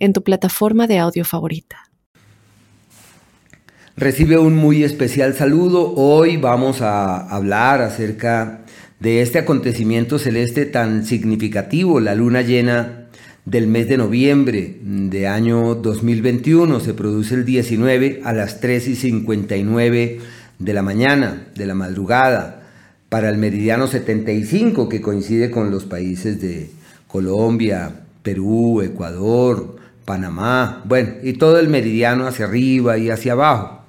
en tu plataforma de audio favorita. Recibe un muy especial saludo. Hoy vamos a hablar acerca de este acontecimiento celeste tan significativo, la luna llena del mes de noviembre de año 2021. Se produce el 19 a las 3 y 59 de la mañana, de la madrugada, para el meridiano 75 que coincide con los países de Colombia, Perú, Ecuador, Panamá, bueno, y todo el meridiano hacia arriba y hacia abajo.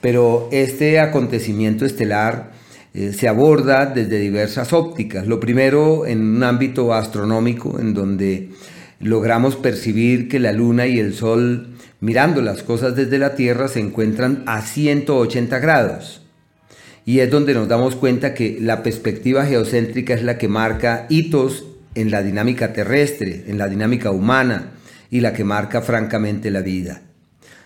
Pero este acontecimiento estelar eh, se aborda desde diversas ópticas. Lo primero en un ámbito astronómico, en donde logramos percibir que la luna y el sol, mirando las cosas desde la Tierra, se encuentran a 180 grados. Y es donde nos damos cuenta que la perspectiva geocéntrica es la que marca hitos en la dinámica terrestre, en la dinámica humana, y la que marca francamente la vida.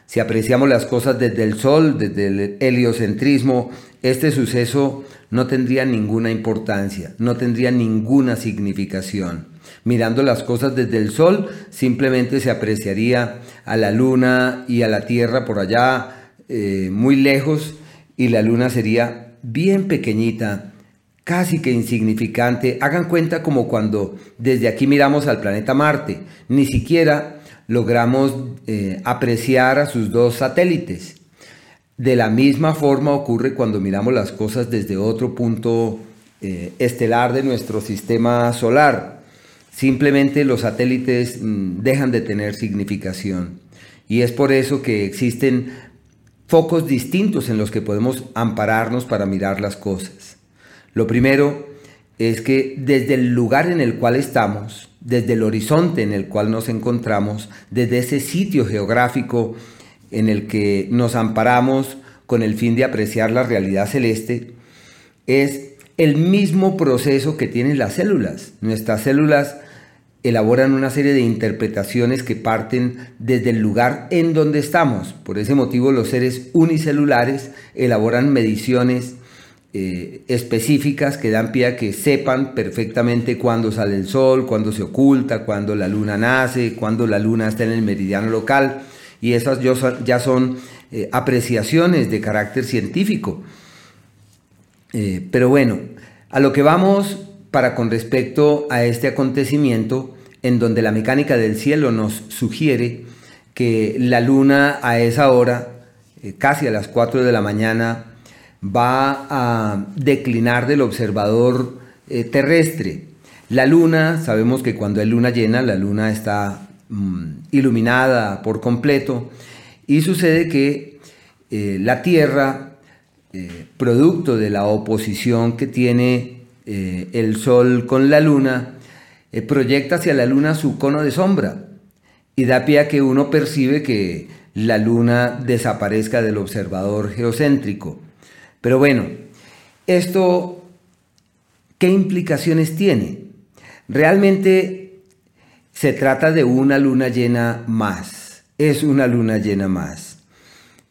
Si apreciamos las cosas desde el sol, desde el heliocentrismo, este suceso no tendría ninguna importancia, no tendría ninguna significación. Mirando las cosas desde el sol, simplemente se apreciaría a la luna y a la tierra por allá, eh, muy lejos, y la luna sería bien pequeñita, casi que insignificante. Hagan cuenta como cuando desde aquí miramos al planeta Marte, ni siquiera logramos eh, apreciar a sus dos satélites. De la misma forma ocurre cuando miramos las cosas desde otro punto eh, estelar de nuestro sistema solar. Simplemente los satélites mm, dejan de tener significación. Y es por eso que existen focos distintos en los que podemos ampararnos para mirar las cosas. Lo primero es que desde el lugar en el cual estamos, desde el horizonte en el cual nos encontramos, desde ese sitio geográfico en el que nos amparamos con el fin de apreciar la realidad celeste, es el mismo proceso que tienen las células. Nuestras células elaboran una serie de interpretaciones que parten desde el lugar en donde estamos. Por ese motivo los seres unicelulares elaboran mediciones eh, específicas que dan pie a que sepan perfectamente cuándo sale el sol, cuándo se oculta, cuándo la luna nace, cuándo la luna está en el meridiano local. Y esas ya son eh, apreciaciones de carácter científico. Eh, pero bueno, a lo que vamos para con respecto a este acontecimiento en donde la mecánica del cielo nos sugiere que la luna a esa hora, casi a las 4 de la mañana, va a declinar del observador eh, terrestre. La luna, sabemos que cuando hay luna llena, la luna está mm, iluminada por completo y sucede que eh, la Tierra, eh, producto de la oposición que tiene el Sol con la luna, proyecta hacia la luna su cono de sombra y da pie a que uno percibe que la luna desaparezca del observador geocéntrico. Pero bueno, esto, ¿qué implicaciones tiene? Realmente se trata de una luna llena más, es una luna llena más.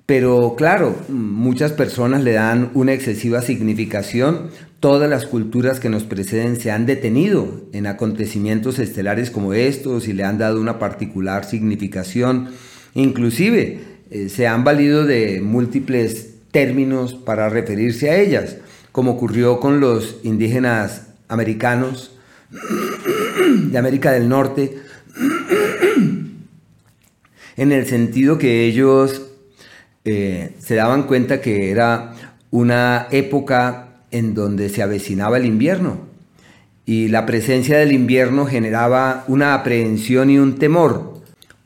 Pero claro, muchas personas le dan una excesiva significación. Todas las culturas que nos preceden se han detenido en acontecimientos estelares como estos y le han dado una particular significación. Inclusive eh, se han valido de múltiples términos para referirse a ellas, como ocurrió con los indígenas americanos de América del Norte, en el sentido que ellos eh, se daban cuenta que era una época en donde se avecinaba el invierno y la presencia del invierno generaba una aprehensión y un temor,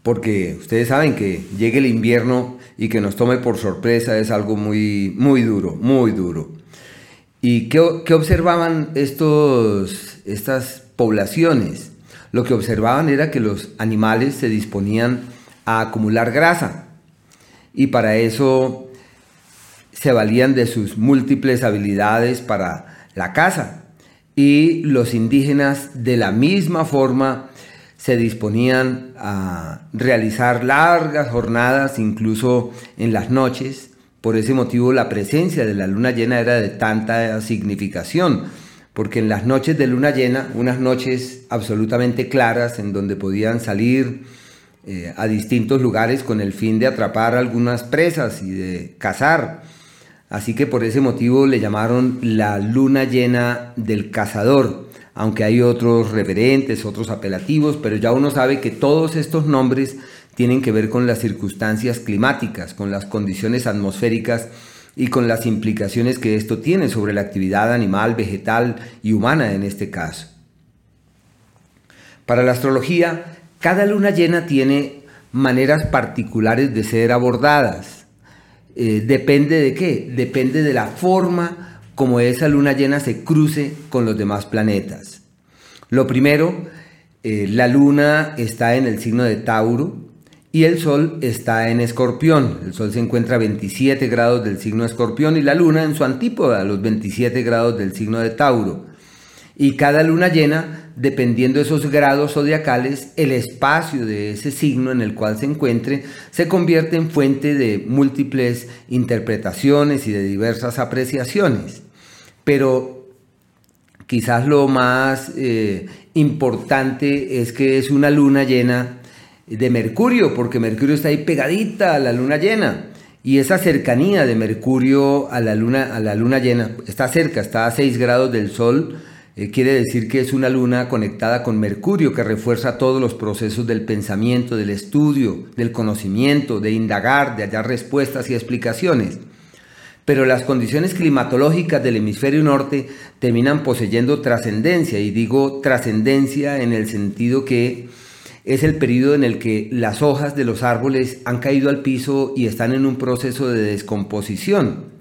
porque ustedes saben que llegue el invierno y que nos tome por sorpresa es algo muy, muy duro, muy duro. ¿Y qué, observaban estos, estas poblaciones? Lo que observaban era que los animales se disponían a acumular grasa. Y para eso se valían de sus múltiples habilidades para la caza. Y los indígenas de la misma forma se disponían a realizar largas jornadas, incluso en las noches. Por ese motivo la presencia de la luna llena era de tanta significación, porque en las noches de luna llena, unas noches absolutamente claras en donde podían salir eh, a distintos lugares con el fin de atrapar algunas presas y de cazar. Así que por ese motivo le llamaron la luna llena del cazador aunque hay otros referentes, otros apelativos, pero ya uno sabe que todos estos nombres tienen que ver con las circunstancias climáticas, con las condiciones atmosféricas y con las implicaciones que esto tiene sobre la actividad animal, vegetal y humana en este caso. Para la astrología, cada luna llena tiene maneras particulares de ser abordadas. Eh, depende de qué? Depende de la forma como esa luna llena se cruce con los demás planetas. Lo primero, eh, la luna está en el signo de Tauro y el sol está en Escorpión. El sol se encuentra a 27 grados del signo de Escorpión y la luna en su antípoda, a los 27 grados del signo de Tauro. Y cada luna llena, dependiendo de esos grados zodiacales, el espacio de ese signo en el cual se encuentre se convierte en fuente de múltiples interpretaciones y de diversas apreciaciones pero quizás lo más eh, importante es que es una luna llena de Mercurio, porque Mercurio está ahí pegadita a la luna llena. Y esa cercanía de Mercurio a la luna, a la luna llena, está cerca, está a 6 grados del Sol, eh, quiere decir que es una luna conectada con Mercurio que refuerza todos los procesos del pensamiento, del estudio, del conocimiento, de indagar, de hallar respuestas y explicaciones pero las condiciones climatológicas del hemisferio norte terminan poseyendo trascendencia, y digo trascendencia en el sentido que es el periodo en el que las hojas de los árboles han caído al piso y están en un proceso de descomposición.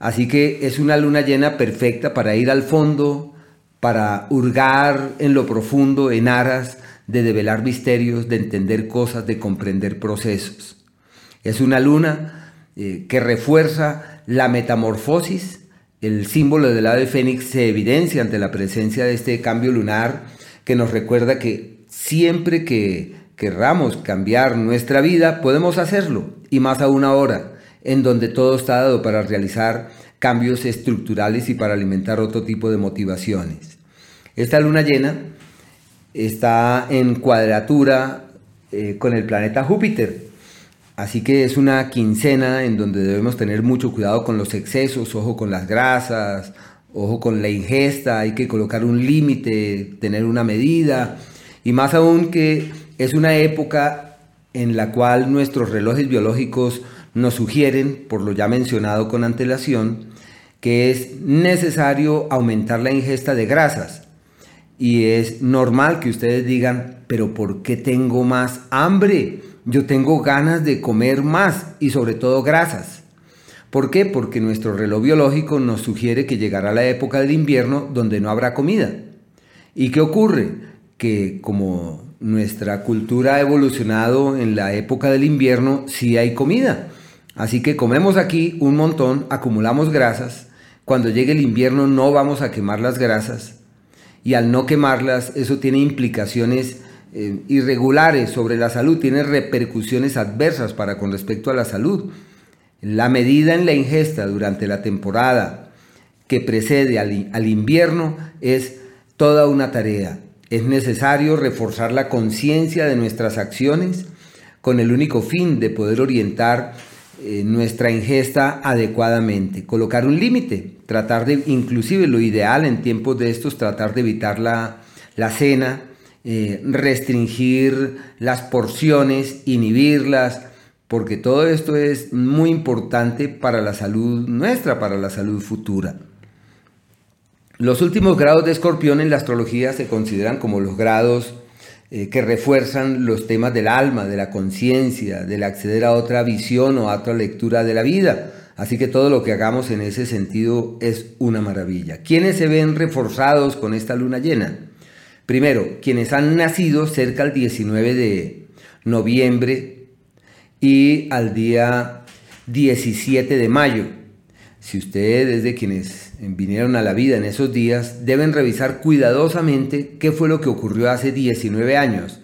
Así que es una luna llena perfecta para ir al fondo, para hurgar en lo profundo, en aras de develar misterios, de entender cosas, de comprender procesos. Es una luna eh, que refuerza la metamorfosis, el símbolo del ave fénix, se evidencia ante la presencia de este cambio lunar que nos recuerda que siempre que querramos cambiar nuestra vida, podemos hacerlo, y más aún ahora, en donde todo está dado para realizar cambios estructurales y para alimentar otro tipo de motivaciones. Esta luna llena está en cuadratura eh, con el planeta Júpiter, Así que es una quincena en donde debemos tener mucho cuidado con los excesos, ojo con las grasas, ojo con la ingesta, hay que colocar un límite, tener una medida. Y más aún que es una época en la cual nuestros relojes biológicos nos sugieren, por lo ya mencionado con antelación, que es necesario aumentar la ingesta de grasas. Y es normal que ustedes digan, pero ¿por qué tengo más hambre? Yo tengo ganas de comer más y sobre todo grasas. ¿Por qué? Porque nuestro reloj biológico nos sugiere que llegará la época del invierno donde no habrá comida. ¿Y qué ocurre? Que como nuestra cultura ha evolucionado en la época del invierno, sí hay comida. Así que comemos aquí un montón, acumulamos grasas. Cuando llegue el invierno no vamos a quemar las grasas. Y al no quemarlas, eso tiene implicaciones eh, irregulares sobre la salud, tiene repercusiones adversas para con respecto a la salud. La medida en la ingesta durante la temporada que precede al, al invierno es toda una tarea. Es necesario reforzar la conciencia de nuestras acciones con el único fin de poder orientar eh, nuestra ingesta adecuadamente, colocar un límite, tratar de, inclusive lo ideal en tiempos de estos, tratar de evitar la, la cena, eh, restringir las porciones, inhibirlas, porque todo esto es muy importante para la salud nuestra, para la salud futura. Los últimos grados de escorpión en la astrología se consideran como los grados eh, que refuerzan los temas del alma, de la conciencia, del acceder a otra visión o a otra lectura de la vida. Así que todo lo que hagamos en ese sentido es una maravilla. ¿Quiénes se ven reforzados con esta luna llena? Primero, quienes han nacido cerca del 19 de noviembre y al día 17 de mayo. Si ustedes de quienes vinieron a la vida en esos días, deben revisar cuidadosamente qué fue lo que ocurrió hace 19 años,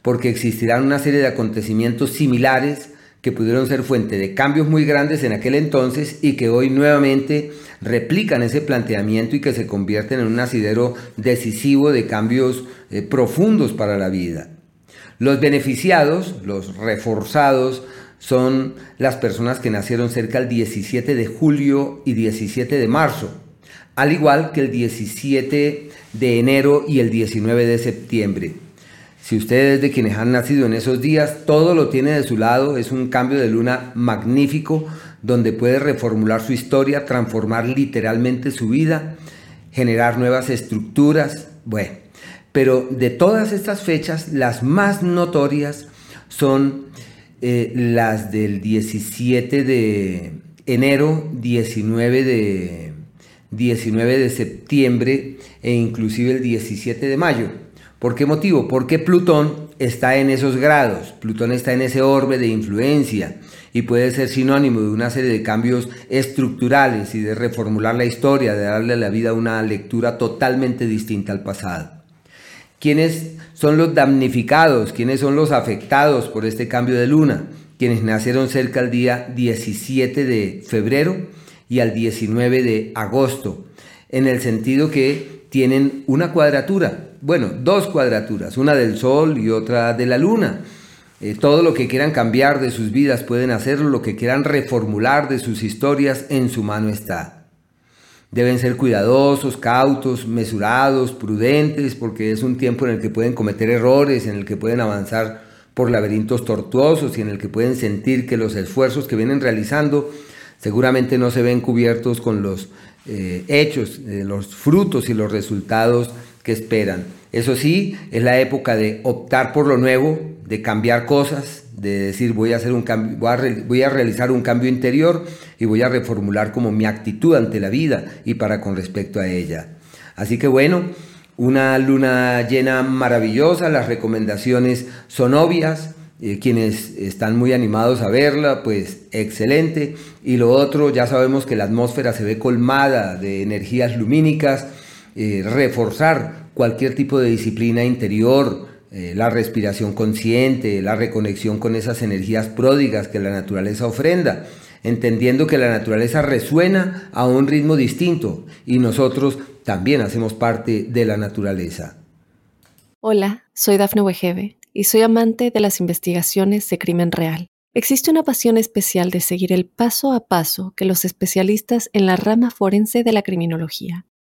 porque existirán una serie de acontecimientos similares que pudieron ser fuente de cambios muy grandes en aquel entonces y que hoy nuevamente replican ese planteamiento y que se convierten en un asidero decisivo de cambios eh, profundos para la vida. Los beneficiados, los reforzados, son las personas que nacieron cerca del 17 de julio y 17 de marzo, al igual que el 17 de enero y el 19 de septiembre. Si ustedes de quienes han nacido en esos días, todo lo tiene de su lado, es un cambio de luna magnífico donde puede reformular su historia, transformar literalmente su vida, generar nuevas estructuras, bueno. Pero de todas estas fechas, las más notorias son eh, las del 17 de enero, 19 de, 19 de septiembre e inclusive el 17 de mayo. ¿Por qué motivo? Porque Plutón está en esos grados, Plutón está en ese orbe de influencia y puede ser sinónimo de una serie de cambios estructurales y de reformular la historia, de darle a la vida una lectura totalmente distinta al pasado. ¿Quiénes son los damnificados? ¿Quiénes son los afectados por este cambio de luna? Quienes nacieron cerca al día 17 de febrero y al 19 de agosto, en el sentido que tienen una cuadratura, bueno, dos cuadraturas, una del Sol y otra de la Luna. Eh, todo lo que quieran cambiar de sus vidas pueden hacerlo, lo que quieran reformular de sus historias en su mano está. Deben ser cuidadosos, cautos, mesurados, prudentes, porque es un tiempo en el que pueden cometer errores, en el que pueden avanzar por laberintos tortuosos y en el que pueden sentir que los esfuerzos que vienen realizando seguramente no se ven cubiertos con los eh, hechos, eh, los frutos y los resultados que esperan. Eso sí, es la época de optar por lo nuevo, de cambiar cosas, de decir voy a, hacer un cambio, voy a, realizar un cambio interior y voy a reformular como mi actitud ante la vida y para con respecto a ella. Así que bueno, una luna llena maravillosa, las recomendaciones son obvias, eh, quienes están muy animados a verla, pues excelente. Y lo otro, ya sabemos que la atmósfera se ve colmada de energías lumínicas, eh, reforzar cualquier tipo de disciplina interior, eh, la respiración consciente, la reconexión con esas energías pródigas que la naturaleza ofrenda, entendiendo que la naturaleza resuena a un ritmo distinto y nosotros también hacemos parte de la naturaleza. Hola, soy Dafne Wegebe y soy amante de las investigaciones de crimen real. Existe una pasión especial de seguir el paso a paso que los especialistas en la rama forense de la criminología